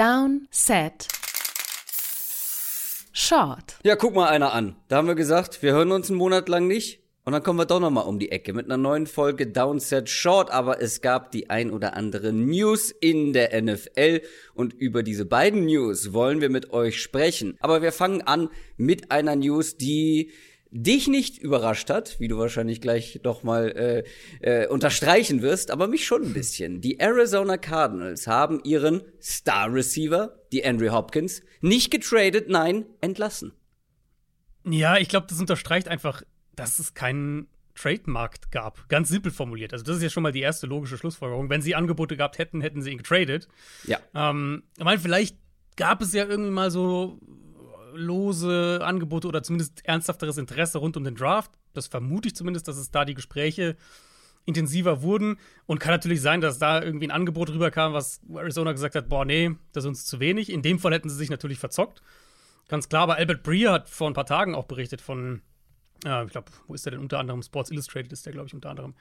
Down, Set, Short. Ja, guck mal einer an. Da haben wir gesagt, wir hören uns einen Monat lang nicht. Und dann kommen wir doch nochmal um die Ecke mit einer neuen Folge Downset Short. Aber es gab die ein oder andere News in der NFL. Und über diese beiden News wollen wir mit euch sprechen. Aber wir fangen an mit einer News, die dich nicht überrascht hat, wie du wahrscheinlich gleich doch mal äh, äh, unterstreichen wirst, aber mich schon ein bisschen. Die Arizona Cardinals haben ihren Star Receiver, die Andrew Hopkins, nicht getradet, nein, entlassen. Ja, ich glaube, das unterstreicht einfach, dass es keinen Trademarkt gab. Ganz simpel formuliert. Also, das ist ja schon mal die erste logische Schlussfolgerung. Wenn sie Angebote gehabt hätten, hätten sie ihn getradet. Ja. Ähm, ich meine, vielleicht gab es ja irgendwie mal so lose Angebote oder zumindest ernsthafteres Interesse rund um den Draft. Das vermute ich zumindest, dass es da die Gespräche intensiver wurden. Und kann natürlich sein, dass da irgendwie ein Angebot rüberkam, was Arizona gesagt hat: Boah, nee, das ist uns zu wenig. In dem Fall hätten sie sich natürlich verzockt. Ganz klar, aber Albert Breer hat vor ein paar Tagen auch berichtet von, äh, ich glaube, wo ist der denn unter anderem? Sports Illustrated ist der, glaube ich, unter anderem.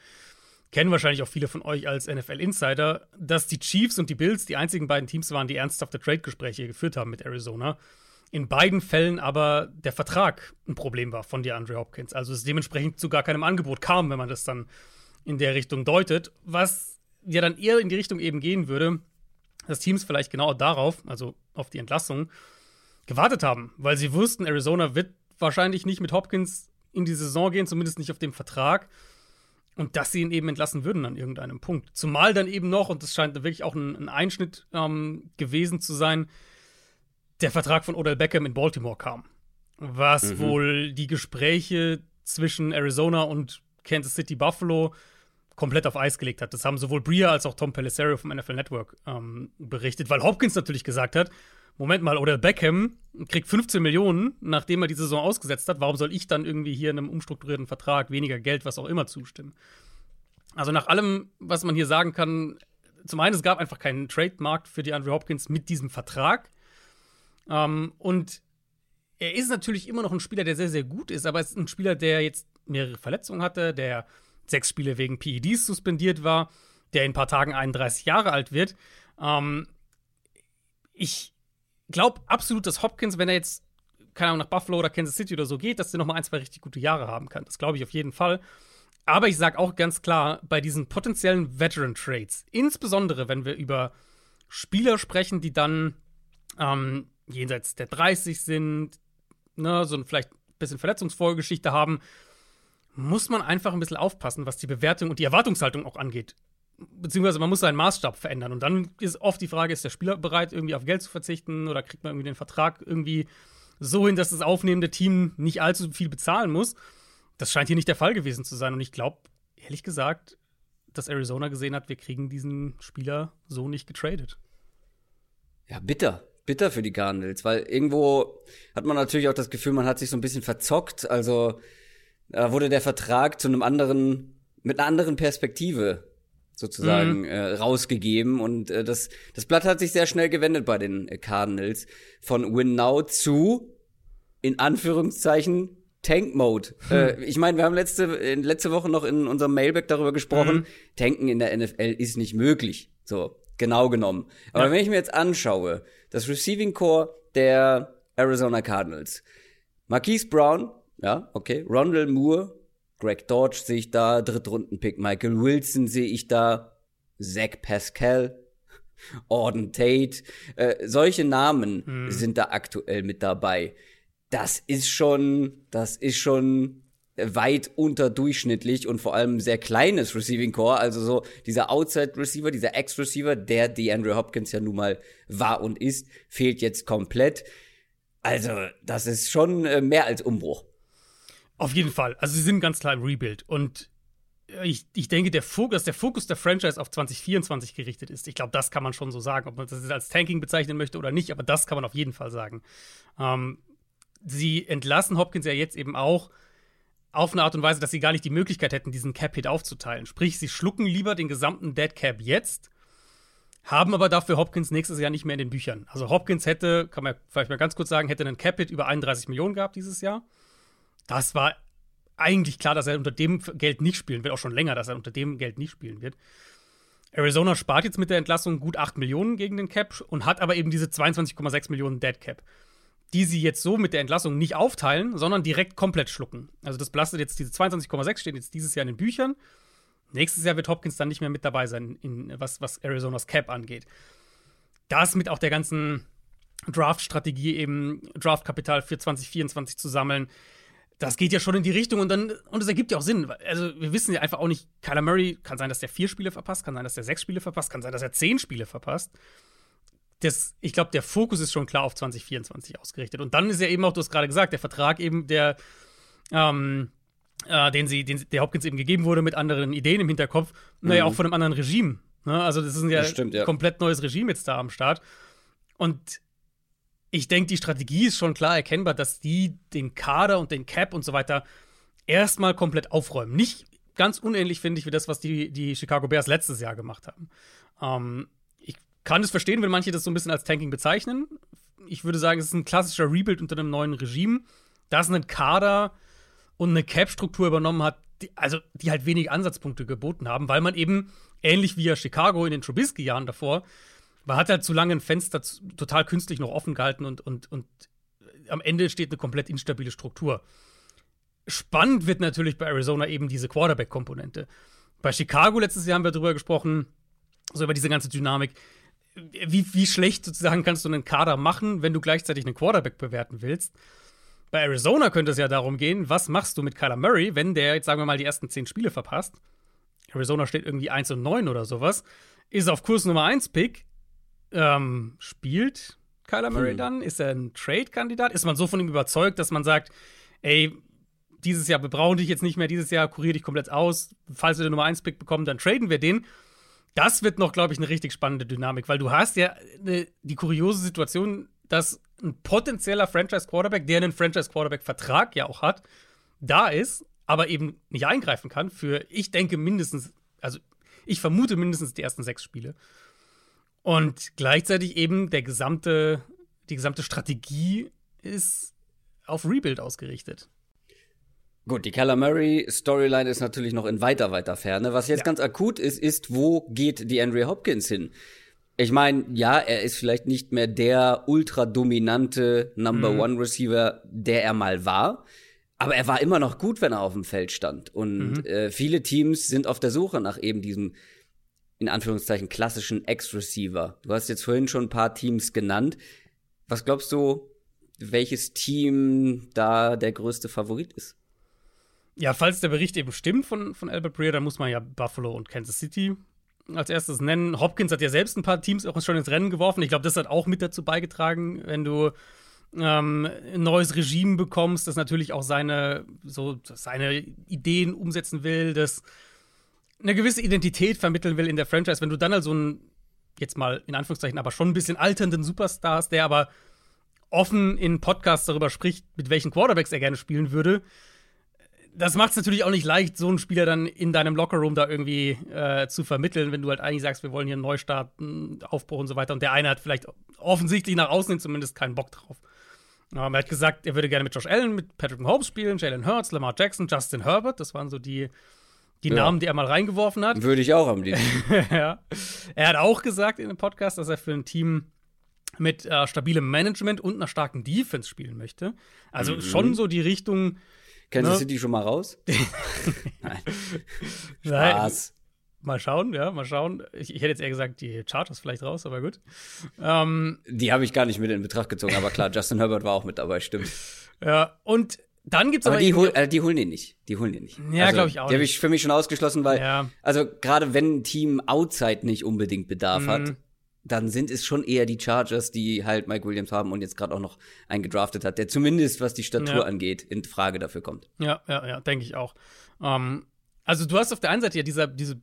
Kennen wahrscheinlich auch viele von euch als NFL-Insider, dass die Chiefs und die Bills die einzigen beiden Teams waren, die ernsthafte Trade-Gespräche geführt haben mit Arizona in beiden Fällen aber der Vertrag ein Problem war von DeAndre Hopkins. Also es dementsprechend zu gar keinem Angebot kam, wenn man das dann in der Richtung deutet, was ja dann eher in die Richtung eben gehen würde, dass Teams vielleicht genau darauf, also auf die Entlassung, gewartet haben, weil sie wussten, Arizona wird wahrscheinlich nicht mit Hopkins in die Saison gehen, zumindest nicht auf dem Vertrag. Und dass sie ihn eben entlassen würden an irgendeinem Punkt. Zumal dann eben noch, und das scheint wirklich auch ein, ein Einschnitt ähm, gewesen zu sein, der Vertrag von Odell Beckham in Baltimore kam. Was mhm. wohl die Gespräche zwischen Arizona und Kansas City Buffalo komplett auf Eis gelegt hat. Das haben sowohl Bria als auch Tom Pelissero vom NFL Network ähm, berichtet, weil Hopkins natürlich gesagt hat: Moment mal, Odell Beckham kriegt 15 Millionen, nachdem er die Saison ausgesetzt hat. Warum soll ich dann irgendwie hier einem umstrukturierten Vertrag weniger Geld, was auch immer, zustimmen? Also, nach allem, was man hier sagen kann, zum einen, es gab einfach keinen Trademarkt für die Andrew Hopkins mit diesem Vertrag. Ähm, und er ist natürlich immer noch ein Spieler, der sehr, sehr gut ist, aber es ist ein Spieler, der jetzt mehrere Verletzungen hatte, der sechs Spiele wegen PEDs suspendiert war, der in ein paar Tagen 31 Jahre alt wird. Ähm, ich glaube absolut, dass Hopkins, wenn er jetzt, keine Ahnung, nach Buffalo oder Kansas City oder so geht, dass er noch mal ein, zwei richtig gute Jahre haben kann. Das glaube ich auf jeden Fall. Aber ich sage auch ganz klar, bei diesen potenziellen Veteran-Trades, insbesondere wenn wir über Spieler sprechen, die dann ähm, jenseits der 30 sind, ne, so ein vielleicht ein bisschen Verletzungsfolgeschichte haben, muss man einfach ein bisschen aufpassen, was die Bewertung und die Erwartungshaltung auch angeht. Beziehungsweise man muss seinen Maßstab verändern. Und dann ist oft die Frage, ist der Spieler bereit, irgendwie auf Geld zu verzichten oder kriegt man irgendwie den Vertrag irgendwie so hin, dass das aufnehmende Team nicht allzu viel bezahlen muss. Das scheint hier nicht der Fall gewesen zu sein. Und ich glaube, ehrlich gesagt, dass Arizona gesehen hat, wir kriegen diesen Spieler so nicht getradet. Ja, bitter bitter für die Cardinals, weil irgendwo hat man natürlich auch das Gefühl, man hat sich so ein bisschen verzockt. Also da wurde der Vertrag zu einem anderen, mit einer anderen Perspektive sozusagen mhm. äh, rausgegeben und äh, das das Blatt hat sich sehr schnell gewendet bei den äh, Cardinals von Win Now zu in Anführungszeichen Tank Mode. Hm. Äh, ich meine, wir haben letzte letzte Woche noch in unserem Mailback darüber gesprochen. Mhm. Tanken in der NFL ist nicht möglich. So genau genommen. Aber ja. wenn ich mir jetzt anschaue, das Receiving Core der Arizona Cardinals, Marquise Brown, ja, okay, Rondell Moore, Greg Dodge sehe ich da, Drittrunden-Pick Michael Wilson sehe ich da, Zach Pascal, Auden Tate, äh, solche Namen hm. sind da aktuell mit dabei. Das ist schon, das ist schon weit unterdurchschnittlich und vor allem sehr kleines Receiving Core, also so dieser Outside Receiver, dieser Ex Receiver, der die Andrew Hopkins ja nun mal war und ist, fehlt jetzt komplett. Also, das ist schon äh, mehr als Umbruch. Auf jeden Fall. Also, sie sind ganz klar im Rebuild und ich, ich denke, der Fokus, der Fokus der Franchise auf 2024 gerichtet ist. Ich glaube, das kann man schon so sagen, ob man das als Tanking bezeichnen möchte oder nicht, aber das kann man auf jeden Fall sagen. Ähm, sie entlassen Hopkins ja jetzt eben auch auf eine Art und Weise, dass sie gar nicht die Möglichkeit hätten, diesen Cap-Hit aufzuteilen. Sprich, sie schlucken lieber den gesamten Dead Cap jetzt, haben aber dafür Hopkins nächstes Jahr nicht mehr in den Büchern. Also Hopkins hätte, kann man vielleicht mal ganz kurz sagen, hätte einen Cap-Hit über 31 Millionen gehabt dieses Jahr. Das war eigentlich klar, dass er unter dem Geld nicht spielen wird, auch schon länger, dass er unter dem Geld nicht spielen wird. Arizona spart jetzt mit der Entlassung gut 8 Millionen gegen den Cap und hat aber eben diese 22,6 Millionen Dead Cap, die sie jetzt so mit der Entlassung nicht aufteilen, sondern direkt komplett schlucken. Also das belastet jetzt diese 22,6 stehen jetzt dieses Jahr in den Büchern. Nächstes Jahr wird Hopkins dann nicht mehr mit dabei sein, in, was, was Arizonas Cap angeht. Das mit auch der ganzen Draft-Strategie eben Draft-Kapital für 2024 zu sammeln, das geht ja schon in die Richtung und dann, und es ergibt ja auch Sinn. Also, wir wissen ja einfach auch nicht, Kyler Murray kann sein, dass der vier Spiele verpasst, kann sein, dass der sechs Spiele verpasst, kann sein, dass er zehn Spiele verpasst. Das, ich glaube, der Fokus ist schon klar auf 2024 ausgerichtet. Und dann ist ja eben auch, du hast gerade gesagt, der Vertrag eben, der, ähm, äh, den sie, den der Hopkins eben gegeben wurde mit anderen Ideen im Hinterkopf, mhm. naja, auch von einem anderen Regime. Ne? Also, das ist ein ja, stimmt, ja komplett neues Regime jetzt da am Start. Und ich denke, die Strategie ist schon klar erkennbar, dass die den Kader und den Cap und so weiter erstmal komplett aufräumen. Nicht ganz unähnlich, finde ich, wie das, was die, die Chicago Bears letztes Jahr gemacht haben. Ähm, kann es verstehen, wenn manche das so ein bisschen als Tanking bezeichnen. Ich würde sagen, es ist ein klassischer Rebuild unter einem neuen Regime, das einen Kader und eine Cap-Struktur übernommen hat, die, also die halt wenig Ansatzpunkte geboten haben, weil man eben, ähnlich wie ja Chicago in den Trubisky-Jahren davor, man hat halt zu lange ein Fenster total künstlich noch offen gehalten und, und, und am Ende steht eine komplett instabile Struktur. Spannend wird natürlich bei Arizona eben diese Quarterback-Komponente. Bei Chicago letztes Jahr haben wir darüber gesprochen, so über diese ganze Dynamik. Wie, wie schlecht sozusagen kannst du einen Kader machen, wenn du gleichzeitig einen Quarterback bewerten willst? Bei Arizona könnte es ja darum gehen, was machst du mit Kyler Murray, wenn der jetzt, sagen wir mal, die ersten zehn Spiele verpasst? Arizona steht irgendwie 1 und 9 oder sowas, ist auf Kurs Nummer 1 Pick, ähm, spielt Kyler Murray hm. dann? Ist er ein Trade-Kandidat? Ist man so von ihm überzeugt, dass man sagt, ey, dieses Jahr, wir brauchen dich jetzt nicht mehr, dieses Jahr kurier dich komplett aus. Falls wir den Nummer 1-Pick bekommen, dann traden wir den. Das wird noch, glaube ich, eine richtig spannende Dynamik, weil du hast ja ne, die kuriose Situation, dass ein potenzieller Franchise-Quarterback, der einen Franchise-Quarterback-Vertrag ja auch hat, da ist, aber eben nicht eingreifen kann für, ich denke, mindestens, also ich vermute mindestens die ersten sechs Spiele. Und gleichzeitig eben der gesamte, die gesamte Strategie ist auf Rebuild ausgerichtet. Gut, die Calamari Storyline ist natürlich noch in weiter, weiter Ferne. Was jetzt ja. ganz akut ist, ist, wo geht die Andrea Hopkins hin? Ich meine, ja, er ist vielleicht nicht mehr der ultra dominante Number mhm. One Receiver, der er mal war. Aber er war immer noch gut, wenn er auf dem Feld stand. Und mhm. äh, viele Teams sind auf der Suche nach eben diesem in Anführungszeichen klassischen Ex-Receiver. Du hast jetzt vorhin schon ein paar Teams genannt. Was glaubst du, welches Team da der größte Favorit ist? Ja, falls der Bericht eben stimmt von, von Albert Breer, dann muss man ja Buffalo und Kansas City als erstes nennen. Hopkins hat ja selbst ein paar Teams auch schon ins Rennen geworfen. Ich glaube, das hat auch mit dazu beigetragen, wenn du ähm, ein neues Regime bekommst, das natürlich auch seine, so, seine Ideen umsetzen will, das eine gewisse Identität vermitteln will in der Franchise, wenn du dann also einen, jetzt mal in Anführungszeichen, aber schon ein bisschen alternden Superstars, der aber offen in Podcasts darüber spricht, mit welchen Quarterbacks er gerne spielen würde, das macht es natürlich auch nicht leicht, so einen Spieler dann in deinem Lockerroom da irgendwie äh, zu vermitteln, wenn du halt eigentlich sagst, wir wollen hier einen Neustart, einen Aufbruch und so weiter. Und der eine hat vielleicht offensichtlich nach außen hin zumindest keinen Bock drauf. Aber er hat gesagt, er würde gerne mit Josh Allen, mit Patrick Mahomes spielen, Jalen Hurts, Lamar Jackson, Justin Herbert. Das waren so die die ja. Namen, die er mal reingeworfen hat. Würde ich auch am liebsten. ja. Er hat auch gesagt in dem Podcast, dass er für ein Team mit äh, stabilem Management und einer starken Defense spielen möchte. Also mhm. schon so die Richtung. Kansas ne? City schon mal raus? Nein. Spaß. Nein. Mal schauen, ja, mal schauen. Ich, ich, hätte jetzt eher gesagt, die Charters vielleicht raus, aber gut. Ähm, die habe ich gar nicht mit in Betracht gezogen, aber klar, Justin Herbert war auch mit dabei, stimmt. Ja, und dann gibt's aber, aber die, hol, äh, die holen den nicht. Die holen den nicht. Ja, also, glaube ich auch. Die habe ich für mich schon ausgeschlossen, weil ja. also gerade wenn ein Team Outside nicht unbedingt Bedarf mhm. hat, dann sind es schon eher die Chargers, die halt Mike Williams haben und jetzt gerade auch noch einen gedraftet hat, der zumindest was die Statur ja. angeht in Frage dafür kommt. Ja, ja, ja, denke ich auch. Ähm, also du hast auf der einen Seite ja dieser, diese,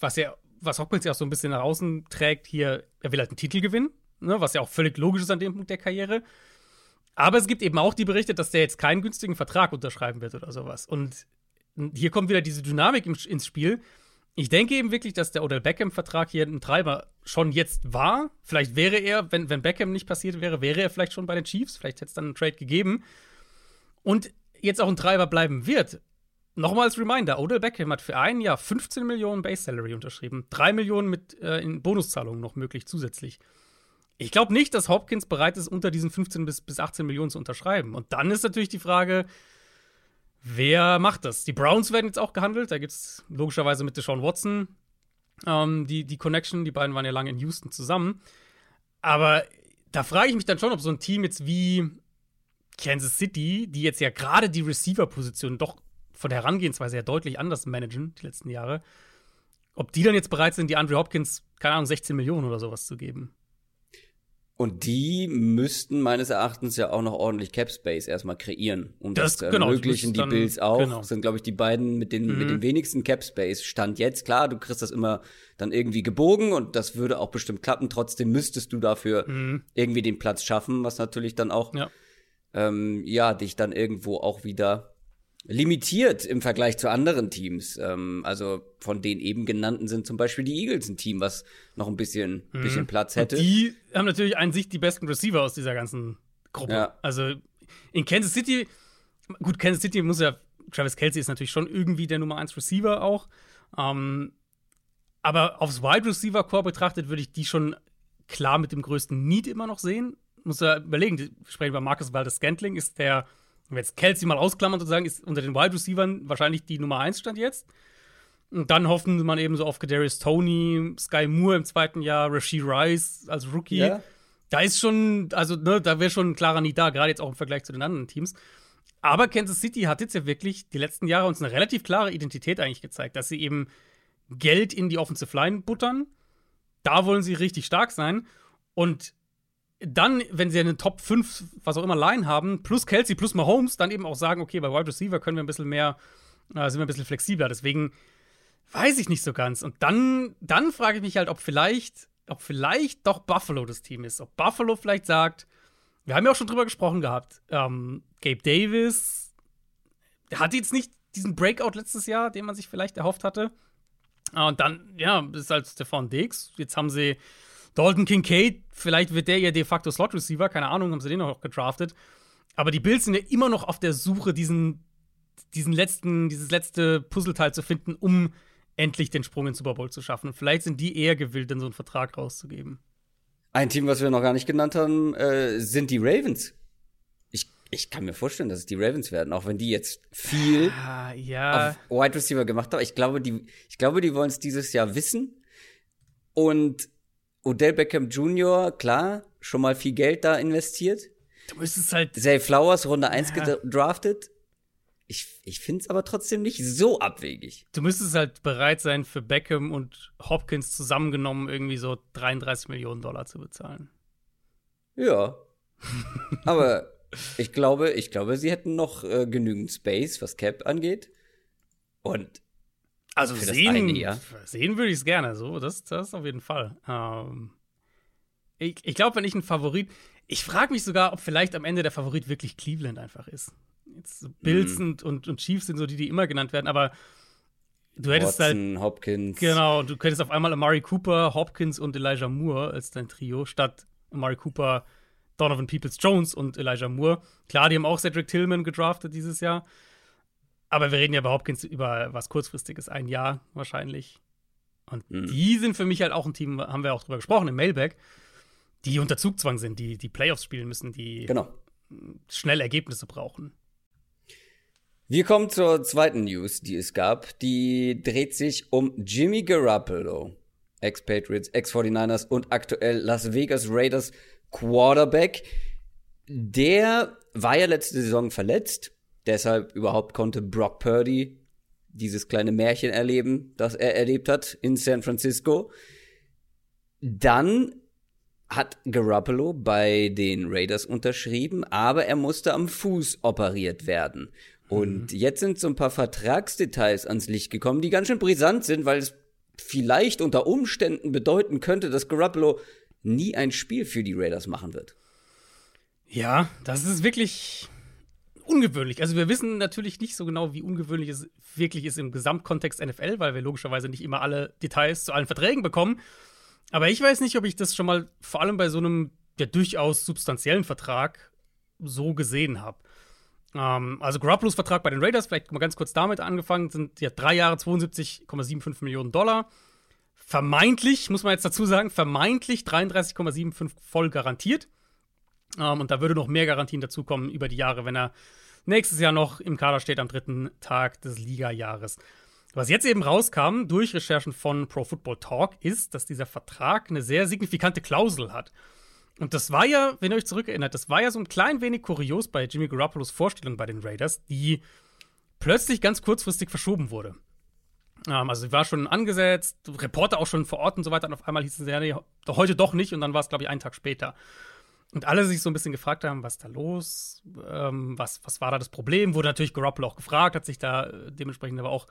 was ja, was Hopkins ja auch so ein bisschen nach außen trägt, hier, er will halt einen Titel gewinnen, ne, was ja auch völlig logisch ist an dem Punkt der Karriere. Aber es gibt eben auch die Berichte, dass der jetzt keinen günstigen Vertrag unterschreiben wird oder sowas. Und hier kommt wieder diese Dynamik ins Spiel. Ich denke eben wirklich, dass der Odell Beckham-Vertrag hier ein Treiber schon jetzt war. Vielleicht wäre er, wenn, wenn Beckham nicht passiert wäre, wäre er vielleicht schon bei den Chiefs. Vielleicht hätte es dann einen Trade gegeben. Und jetzt auch ein Treiber bleiben wird. nochmal als Reminder: Odell Beckham hat für ein Jahr 15 Millionen Base Salary unterschrieben. 3 Millionen mit äh, in Bonuszahlungen noch möglich zusätzlich. Ich glaube nicht, dass Hopkins bereit ist, unter diesen 15 bis, bis 18 Millionen zu unterschreiben. Und dann ist natürlich die Frage, wer macht das? Die Browns werden jetzt auch gehandelt. Da gibt es logischerweise mit Deshaun Watson ähm, die, die Connection. Die beiden waren ja lange in Houston zusammen. Aber da frage ich mich dann schon, ob so ein Team jetzt wie Kansas City, die jetzt ja gerade die Receiver-Position doch von der Herangehensweise ja deutlich anders managen, die letzten Jahre, ob die dann jetzt bereit sind, die Andre Hopkins, keine Ahnung, 16 Millionen oder sowas zu geben. Und die müssten meines Erachtens ja auch noch ordentlich Cap Space erstmal kreieren, um das, Das- zu genau, ermöglichen. Die dann- Bills auch genau. sind, glaube ich, die beiden mit den, mit Mhm. den wenigsten Cap Space. Stand jetzt, klar, du kriegst das immer dann irgendwie gebogen und das würde auch bestimmt klappen. Trotzdem müsstest du dafür Mhm. irgendwie den Platz schaffen, was natürlich dann auch, Ja. ähm, ja, dich dann irgendwo auch wieder limitiert im Vergleich zu anderen Teams. Ähm, also von den eben genannten sind zum Beispiel die Eagles ein Team, was noch ein bisschen, bisschen Platz hätte. Mhm. Und die haben natürlich an sich die besten Receiver aus dieser ganzen Gruppe. Ja. Also in Kansas City, gut, Kansas City muss ja, Travis Kelsey ist natürlich schon irgendwie der Nummer 1 Receiver auch. Ähm, aber aufs Wide Receiver Core betrachtet würde ich die schon klar mit dem größten Need immer noch sehen. Muss ja überlegen, wir sprechen über Marcus Valdes Scantling, ist der, wenn wir jetzt Kelsey mal ausklammern sozusagen, ist unter den Wide Receivern wahrscheinlich die Nummer 1 stand jetzt. Und dann hoffen man eben so auf Kadarius Tony, Sky Moore im zweiten Jahr, Rasheed Rice als Rookie. Ja. Da ist schon, also ne, da wäre schon ein klarer Need da, gerade jetzt auch im Vergleich zu den anderen Teams. Aber Kansas City hat jetzt ja wirklich die letzten Jahre uns eine relativ klare Identität eigentlich gezeigt, dass sie eben Geld in die Offensive Line buttern. Da wollen sie richtig stark sein. Und dann, wenn sie eine Top 5, was auch immer, Line haben, plus Kelsey, plus Mahomes, dann eben auch sagen, okay, bei Wide Receiver können wir ein bisschen mehr, äh, sind wir ein bisschen flexibler. Deswegen weiß ich nicht so ganz. Und dann, dann frage ich mich halt, ob vielleicht, ob vielleicht doch Buffalo das Team ist. Ob Buffalo vielleicht sagt, wir haben ja auch schon drüber gesprochen gehabt, ähm, Gabe Davis, der hatte jetzt nicht diesen Breakout letztes Jahr, den man sich vielleicht erhofft hatte. Ah, Und dann, ja, ist halt Stefan Diggs. Jetzt haben sie Dalton Kincaid, vielleicht wird der ja de facto Slot Receiver, keine Ahnung, haben sie den noch gedraftet. Aber die Bills sind ja immer noch auf der Suche, diesen, diesen letzten, dieses letzte Puzzleteil zu finden, um endlich den Sprung in den Super Bowl zu schaffen. Und vielleicht sind die eher gewillt, dann so einen Vertrag rauszugeben. Ein Team, was wir noch gar nicht genannt haben, äh, sind die Ravens. Ich, ich kann mir vorstellen, dass es die Ravens werden, auch wenn die jetzt viel Ah, ja. auf Wide Receiver gemacht haben. Ich glaube, die, ich glaube, die wollen es dieses Jahr wissen. Und Odell Beckham Jr., klar, schon mal viel Geld da investiert. Du müsstest halt. Zay Flowers, Runde 1 Ja. gedraftet. Ich, ich finde es aber trotzdem nicht so abwegig. Du müsstest halt bereit sein, für Beckham und Hopkins zusammengenommen irgendwie so 33 Millionen Dollar zu bezahlen. Ja. aber ich glaube, ich glaube, sie hätten noch äh, genügend Space, was Cap angeht. Und Also Für das sehen, eine, ja. sehen würde ich es gerne, so, das, das auf jeden Fall. Ähm, ich ich glaube, wenn ich ein Favorit, ich frage mich sogar, ob vielleicht am Ende der Favorit wirklich Cleveland einfach ist. Jetzt so Bills Mhm. und, und, Chiefs sind so die, die immer genannt werden, aber du hättest halt, Watson, Hopkins. genau, du könntest auf einmal Amari Cooper, Hopkins und Elijah Moore als dein Trio, statt Amari Cooper, Donovan Peoples-Jones und Elijah Moore. Klar, die haben auch Cedric Tillman gedraftet dieses Jahr. Aber wir reden ja bei Hopkins über was kurzfristiges, ein Jahr wahrscheinlich. Und Mhm. die sind für mich halt auch ein Team, haben wir auch drüber gesprochen im Mailback, die unter Zugzwang sind, die die Playoffs spielen müssen, die Genau. schnell Ergebnisse brauchen. Wir kommen zur zweiten News, die es gab. Die dreht sich um Jimmy Garoppolo, Ex-Patriots, Ex-49ers und aktuell Las Vegas Raiders Quarterback. Der war ja letzte Saison verletzt, deshalb überhaupt konnte Brock Purdy dieses kleine Märchen erleben, das er erlebt hat in San Francisco. Dann hat Garoppolo bei den Raiders unterschrieben, aber er musste am Fuß operiert werden. Und jetzt sind so ein paar Vertragsdetails ans Licht gekommen, die ganz schön brisant sind, weil es vielleicht unter Umständen bedeuten könnte, dass Garoppolo nie ein Spiel für die Raiders machen wird. Ja, das ist wirklich ungewöhnlich. Also wir wissen natürlich nicht so genau, wie ungewöhnlich es wirklich ist im Gesamtkontext NFL, weil wir logischerweise nicht immer alle Details zu allen Verträgen bekommen. Aber ich weiß nicht, ob ich das schon mal vor allem bei so einem ja durchaus substanziellen Vertrag so gesehen habe. Ähm, also Garoppolo's Vertrag bei den Raiders, vielleicht mal ganz kurz damit angefangen, sind ja drei Jahre 72,75 Millionen Dollar. Vermeintlich, muss man jetzt dazu sagen, vermeintlich 33,75 voll garantiert. Ähm, und da würde noch mehr Garantien dazukommen über die Jahre, wenn er nächstes Jahr noch im Kader steht am dritten Tag des Liga-Jahres. Was jetzt eben rauskam durch Recherchen von Pro Football Talk, ist, dass dieser Vertrag eine sehr signifikante Klausel hat. Und das war ja, wenn ihr euch zurückerinnert, das war ja so ein klein wenig kurios bei Jimmy Garoppolo's Vorstellung bei den Raiders, die plötzlich ganz kurzfristig verschoben wurde. Ähm, also sie war schon angesetzt, Reporter auch schon vor Ort und so weiter, und auf einmal hieß es ja, nee, heute doch nicht, und dann war es, glaube ich, einen Tag später. Und alle sich so ein bisschen gefragt haben, was ist da los? Ähm, was, was war da das Problem? Wurde natürlich Garoppolo auch gefragt, hat sich da äh, dementsprechend aber auch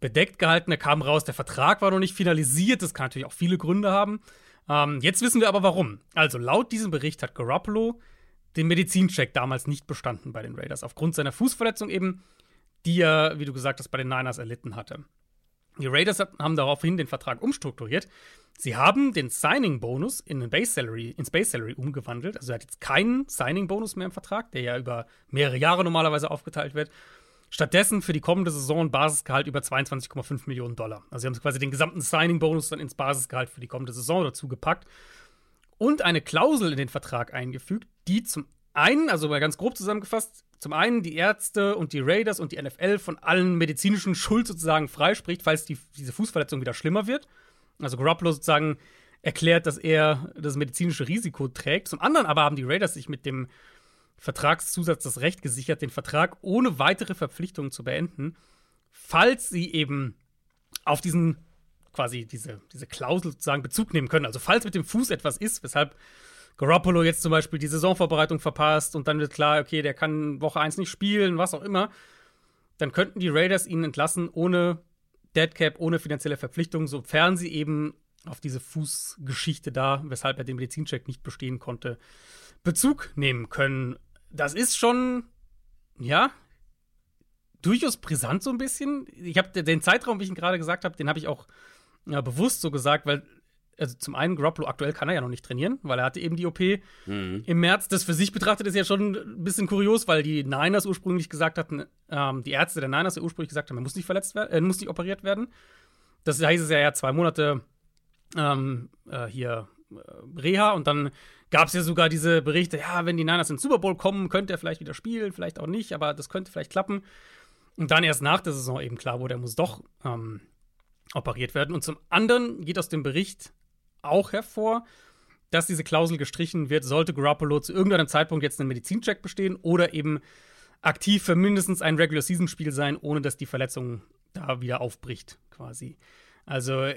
bedeckt gehalten. Er kam raus, der Vertrag war noch nicht finalisiert. Das kann natürlich auch viele Gründe haben. Ähm, jetzt wissen wir aber warum. Also, laut diesem Bericht hat Garoppolo den Medizincheck damals nicht bestanden bei den Raiders. Aufgrund seiner Fußverletzung eben, die er, wie du gesagt hast, bei den Niners erlitten hatte. Die Raiders haben daraufhin den Vertrag umstrukturiert. Sie haben den Signing-Bonus in den Base Salary, ins Base Salary umgewandelt. Also er hat jetzt keinen Signing-Bonus mehr im Vertrag, der ja über mehrere Jahre normalerweise aufgeteilt wird. Stattdessen für die kommende Saison Basisgehalt über 22,5 Millionen Dollar. Also sie haben quasi den gesamten Signing-Bonus dann ins Basisgehalt für die kommende Saison dazu gepackt und eine Klausel in den Vertrag eingefügt, die zum einen, also mal ganz grob zusammengefasst, zum einen die Ärzte und die Raiders und die NFL von allen medizinischen Schuld sozusagen freispricht, falls die, diese Fußverletzung wieder schlimmer wird. Also Garoppolo sozusagen erklärt, dass er das medizinische Risiko trägt. Zum anderen aber haben die Raiders sich mit dem Vertragszusatz das Recht gesichert, den Vertrag ohne weitere Verpflichtungen zu beenden, falls sie eben auf diesen quasi diese, diese Klausel sozusagen Bezug nehmen können. Also falls mit dem Fuß etwas ist, weshalb Garoppolo jetzt zum Beispiel die Saisonvorbereitung verpasst und dann wird klar, okay, der kann Woche 1 nicht spielen, was auch immer, dann könnten die Raiders ihn entlassen ohne Deadcap, ohne finanzielle Verpflichtung, sofern sie eben auf diese Fußgeschichte da, weshalb er den Medizincheck nicht bestehen konnte, Bezug nehmen können das ist schon, ja, durchaus brisant so ein bisschen. Ich habe den Zeitraum, wie ich ihn gerade gesagt habe, den habe ich auch ja, bewusst so gesagt, weil also zum einen Garoppolo aktuell kann er ja noch nicht trainieren, weil er hatte eben die OP mhm. im März. Das für sich betrachtet ist ja schon ein bisschen kurios, weil die Niners ursprünglich gesagt hatten, ähm, die Ärzte der Niners ja ursprünglich gesagt haben, er muss nicht verletzt werden, äh, muss nicht operiert werden. Das heißt es ja, ja zwei Monate ähm, äh, hier äh, Reha und dann gab es ja sogar diese Berichte, ja, wenn die Niners ins Super Bowl kommen, könnte er vielleicht wieder spielen, vielleicht auch nicht, aber das könnte vielleicht klappen. Und dann erst nach der Saison eben klar wurde, er muss doch ähm, operiert werden. Und zum anderen geht aus dem Bericht auch hervor, dass diese Klausel gestrichen wird, sollte Garoppolo zu irgendeinem Zeitpunkt jetzt einen Medizincheck bestehen oder eben aktiv für mindestens ein Regular-Season-Spiel sein, ohne dass die Verletzung da wieder aufbricht, quasi. Also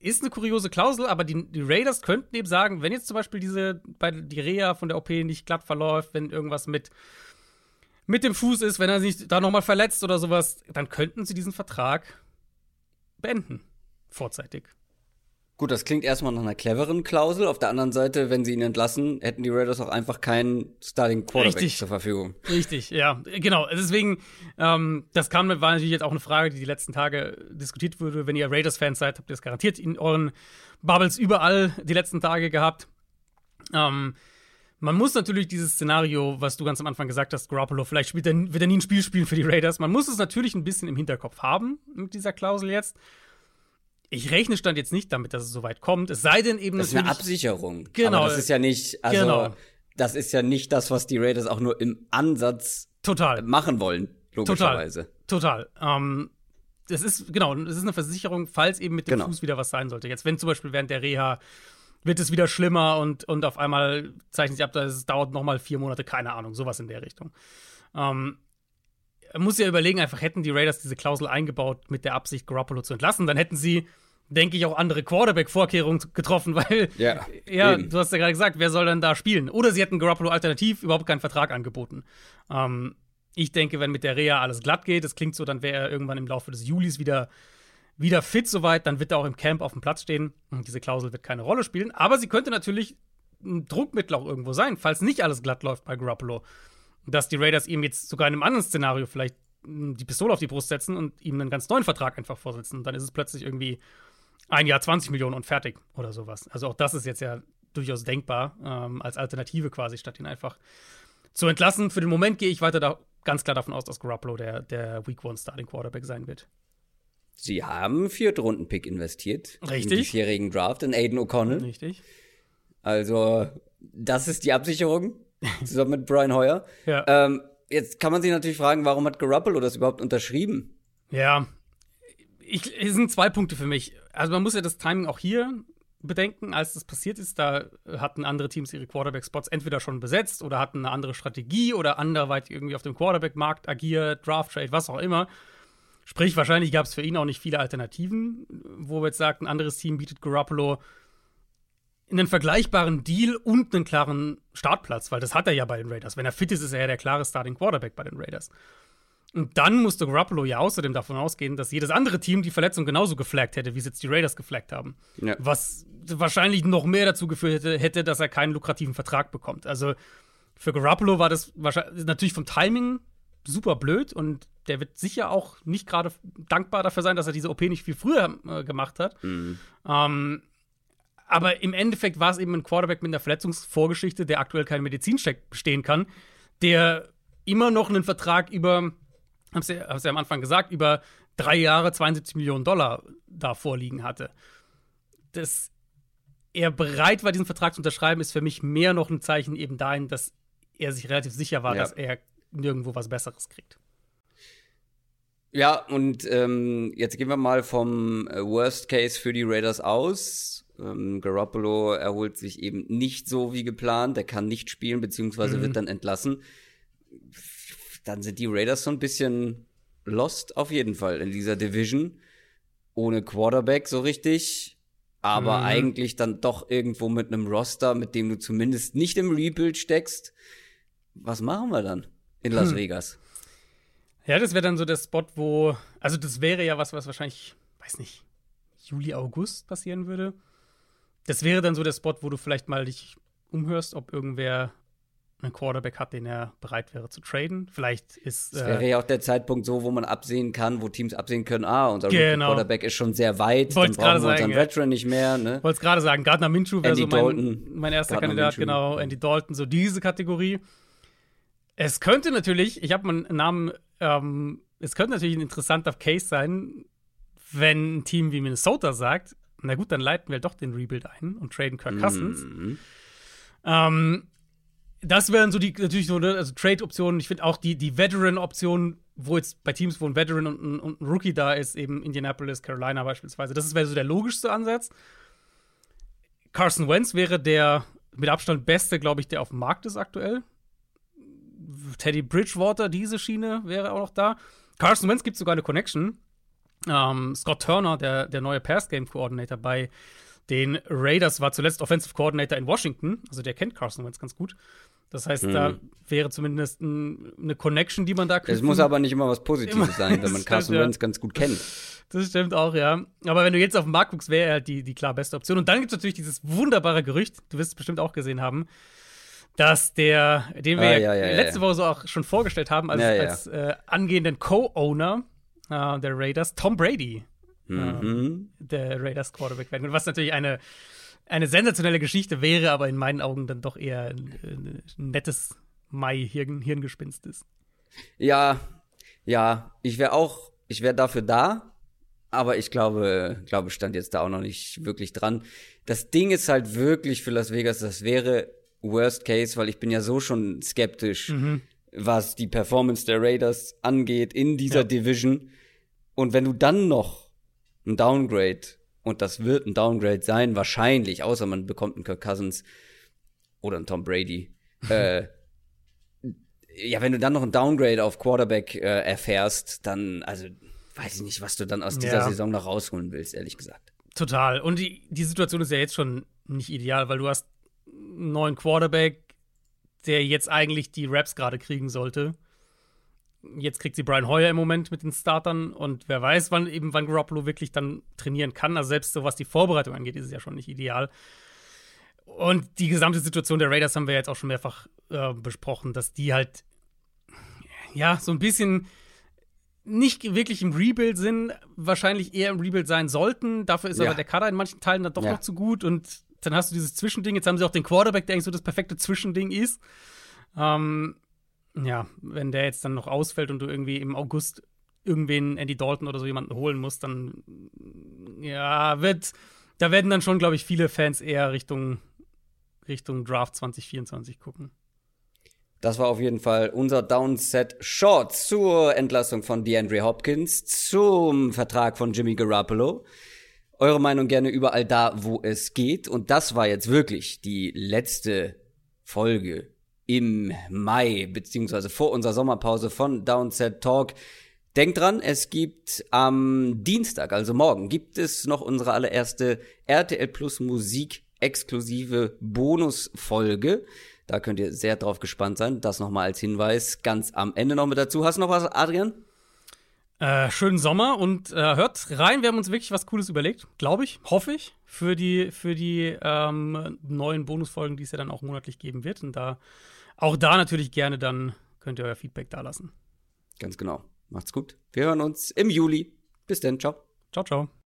ist eine kuriose Klausel, aber die, die, Raiders könnten eben sagen, wenn jetzt zum Beispiel diese, die Reha von der OP nicht glatt verläuft, wenn irgendwas mit, mit dem Fuß ist, wenn er sich da nochmal verletzt oder sowas, dann könnten sie diesen Vertrag beenden. Vorzeitig. Gut, das klingt erstmal nach einer cleveren Klausel. Auf der anderen Seite, wenn sie ihn entlassen, hätten die Raiders auch einfach keinen Starting Quarterback Richtig. zur Verfügung. Richtig, ja, genau. Deswegen, ähm, das kam, war natürlich jetzt auch eine Frage, die die letzten Tage diskutiert wurde. Wenn ihr Raiders-Fans seid, habt ihr das garantiert in euren Bubbles überall die letzten Tage gehabt. Ähm, man muss natürlich dieses Szenario, was du ganz am Anfang gesagt hast, Garoppolo, vielleicht er, wird er nie ein Spiel spielen für die Raiders. Man muss es natürlich ein bisschen im Hinterkopf haben mit dieser Klausel jetzt ich rechne stand jetzt nicht damit, dass es so weit kommt. Es sei denn eben Das ist eine Absicherung. Genau. Aber das ist ja nicht, also genau. das ist ja nicht das, was die Raiders auch nur im Ansatz Total. machen wollen, logischerweise. Total. Total. Ähm, das ist, genau, es ist eine Versicherung, falls eben mit dem genau. Fuß wieder was sein sollte. Jetzt, wenn zum Beispiel während der Reha wird es wieder schlimmer und, und auf einmal zeichnet sich ab, dass es dauert noch mal vier Monate, keine Ahnung, sowas in der Richtung. Ähm, muss ja überlegen, einfach hätten die Raiders diese Klausel eingebaut mit der Absicht, Garoppolo zu entlassen, dann hätten sie, denke ich, auch andere Quarterback-Vorkehrungen getroffen, weil, ja, ja du hast ja gerade gesagt, wer soll dann da spielen? Oder sie hätten Garoppolo alternativ überhaupt keinen Vertrag angeboten. Ähm, ich denke, wenn mit der Reha alles glatt geht, das klingt so, dann wäre er irgendwann im Laufe des Julis wieder, wieder fit soweit, dann wird er auch im Camp auf dem Platz stehen und diese Klausel wird keine Rolle spielen. Aber sie könnte natürlich ein Druckmittel auch irgendwo sein, falls nicht alles glatt läuft bei Garoppolo dass die Raiders ihm jetzt sogar in einem anderen Szenario vielleicht hm, die Pistole auf die Brust setzen und ihm einen ganz neuen Vertrag einfach vorsetzen. Und dann ist es plötzlich irgendwie ein Jahr 20 Millionen und fertig oder sowas. Also auch das ist jetzt ja durchaus denkbar ähm, als Alternative quasi, statt ihn einfach zu entlassen. Für den Moment gehe ich weiter da ganz klar davon aus, dass Garoppolo der, der Week One Starting Quarterback sein wird. Sie haben Viertrunden-Pick investiert. Richtig. In die vierjährigen Draft in Aiden O'Connell. Richtig. Also, das ist die Absicherung. zusammen mit Brian Hoyer. Ja. Ähm, jetzt kann man sich natürlich fragen, warum hat Garoppolo das überhaupt unterschrieben? Ja. Ich, es sind zwei Punkte für mich. Also, man muss ja das Timing auch hier bedenken, als das passiert ist. Da hatten andere Teams ihre Quarterback-Spots entweder schon besetzt oder hatten eine andere Strategie oder anderweitig irgendwie auf dem Quarterback-Markt agiert, Draft-Trade, was auch immer. Sprich, wahrscheinlich gab es für ihn auch nicht viele Alternativen, wo wir jetzt sagt, ein anderes Team bietet Garoppolo einen vergleichbaren Deal und einen klaren Startplatz, weil das hat er ja bei den Raiders. Wenn er fit ist, ist er ja der klare Starting Quarterback bei den Raiders. Und dann musste Garoppolo ja außerdem davon ausgehen, dass jedes andere Team die Verletzung genauso geflaggt hätte, wie es jetzt die Raiders geflaggt haben. Ja. Was wahrscheinlich noch mehr dazu geführt hätte, hätte, dass er keinen lukrativen Vertrag bekommt. Also für Garoppolo war das wahrscheinlich natürlich vom Timing super blöd und der wird sicher auch nicht gerade dankbar dafür sein, dass er diese OP nicht viel früher äh, gemacht hat. Mhm. Ähm, aber im Endeffekt war es eben ein Quarterback mit einer Verletzungsvorgeschichte, der aktuell keinen Medizincheck bestehen kann, der immer noch einen Vertrag über, hab's ja, hab's ja am Anfang gesagt, über drei Jahre 72 Millionen Dollar da vorliegen hatte. Dass er bereit war, diesen Vertrag zu unterschreiben, ist für mich mehr noch ein Zeichen eben dahin, dass er sich relativ sicher war, Ja. dass er nirgendwo was Besseres kriegt. Ja, und ähm, jetzt gehen wir mal vom äh, Worst Case für die Raiders aus. Ähm, Garoppolo erholt sich eben nicht so wie geplant. Er kann nicht spielen, beziehungsweise wird dann entlassen. Dann sind die Raiders so ein bisschen lost auf jeden Fall in dieser Division. Ohne Quarterback so richtig. Aber Mhm. eigentlich dann doch irgendwo mit einem Roster, mit dem du zumindest nicht im Rebuild steckst. Was machen wir dann in Las Hm. Vegas? Ja, das wäre dann so der Spot, wo, also das wäre ja was, was wahrscheinlich, weiß nicht, Juli, August passieren würde. Das wäre dann so der Spot, wo du vielleicht mal dich umhörst, ob irgendwer einen Quarterback hat, den er bereit wäre zu traden. Vielleicht ist Das äh, wäre ja auch der Zeitpunkt so, wo man absehen kann, wo Teams absehen können, ah, unser Genau. Quarterback ist schon sehr weit, dann Wollt's brauchen gerade wir unseren sagen, ja. Veteran nicht mehr, ne? wollte es gerade sagen, Gardner Minshew wäre so mein, Dalton. mein erster Gardner Kandidat, Minshew. genau, Andy Dalton, so diese Kategorie. Es könnte natürlich, ich habe mal einen Namen, ähm, es könnte natürlich ein interessanter Case sein, wenn ein Team wie Minnesota sagt, na gut, dann leiten wir doch den Rebuild ein und traden Kirk Cousins. Mhm. Ähm, das wären so die natürlich so ne, also Trade-Optionen. Ich finde auch die, die Veteran-Option, wo jetzt bei Teams, wo ein Veteran und ein, und ein Rookie da ist, eben Indianapolis, Carolina beispielsweise, das wäre so der logischste Ansatz. Carson Wentz wäre der mit Abstand beste, glaube ich, der auf dem Markt ist aktuell. Teddy Bridgewater, diese Schiene wäre auch noch da. Carson Wentz gibt sogar eine Connection. Ähm, Scott Turner, der, der neue Pass-Game-Coordinator bei den Raiders, war zuletzt Offensive Coordinator in Washington. Also der kennt Carson Wentz ganz gut. Das heißt, da wäre zumindest ein, eine Connection, die man da Es knüpfen- muss aber nicht immer was Positives sein, wenn man Carson stimmt, ja. Wentz ganz gut kennt. Das stimmt auch, ja. Aber wenn du jetzt auf den Markt guckst, wäre er halt die, die klar beste Option. Und dann gibt es natürlich dieses wunderbare Gerücht, du wirst es bestimmt auch gesehen haben, dass der, den wir Ah, ja, ja, letzte. Woche so auch schon vorgestellt haben, als, als äh, angehenden Co-Owner äh, der Raiders, Tom Brady, Mhm. der Raiders Quarterback werden. Was natürlich eine, eine sensationelle Geschichte wäre, aber in meinen Augen dann doch eher ein, ein nettes Mai-Hirngespinst ist. Ja, ja, ich wäre auch, ich wäre dafür da, aber ich glaube, glaube, stand jetzt da auch noch nicht wirklich dran. Das Ding ist halt wirklich für Las Vegas, das wäre Worst Case, weil ich bin ja so schon skeptisch, Mhm. Was die Performance der Raiders angeht in dieser Ja. Division. Und wenn du dann noch ein Downgrade, und das wird ein Downgrade sein, wahrscheinlich, außer man bekommt einen Kirk Cousins oder einen Tom Brady, äh, ja, wenn du dann noch ein Downgrade auf Quarterback äh, erfährst, dann, also, weiß ich nicht, was du dann aus dieser Ja. Saison noch rausholen willst, ehrlich gesagt. Total. Und die, die Situation ist ja jetzt schon nicht ideal, weil du hast einen neuen Quarterback, der jetzt eigentlich die Raps gerade kriegen sollte. Jetzt kriegt sie Brian Hoyer im Moment mit den Startern und wer weiß, wann eben wann Garoppolo wirklich dann trainieren kann. Also selbst so was die Vorbereitung angeht, ist es ja schon nicht ideal. Und die gesamte Situation der Raiders haben wir jetzt auch schon mehrfach äh, besprochen, dass die halt ja so ein bisschen nicht wirklich im Rebuild sind, wahrscheinlich eher im Rebuild sein sollten. Dafür ist Ja. aber der Kader in manchen Teilen dann doch Ja. noch zu gut und dann hast du dieses Zwischending. Jetzt haben sie auch den Quarterback, der eigentlich so das perfekte Zwischending ist. Ähm, ja, wenn der jetzt dann noch ausfällt und du irgendwie im August irgendwen Andy Dalton oder so jemanden holen musst, dann ja, wird da werden dann schon, glaube ich, viele Fans eher Richtung Richtung Draft 2024 gucken. Das war auf jeden Fall unser Downset Short zur Entlassung von DeAndre Hopkins, zum Vertrag von Jimmy Garoppolo. Eure Meinung gerne überall da, wo es geht. Und das war jetzt wirklich die letzte Folge im Mai, beziehungsweise vor unserer Sommerpause von Downset Talk. Denkt dran, es gibt am Dienstag, also morgen, gibt es noch unsere allererste RTL Plus Musik exklusive Bonusfolge. Da könnt ihr sehr drauf gespannt sein. Das nochmal als Hinweis ganz am Ende noch mit dazu. Hast du noch was, Adrian? Äh, schönen Sommer und äh, hört rein. Wir haben uns wirklich was Cooles überlegt, glaube ich, hoffe ich, für die, für die ähm, neuen Bonusfolgen, die es ja dann auch monatlich geben wird. Und da auch da natürlich gerne dann könnt ihr euer Feedback da lassen. Ganz genau. Macht's gut. Wir hören uns im Juli. Bis dann. Ciao. Ciao, ciao.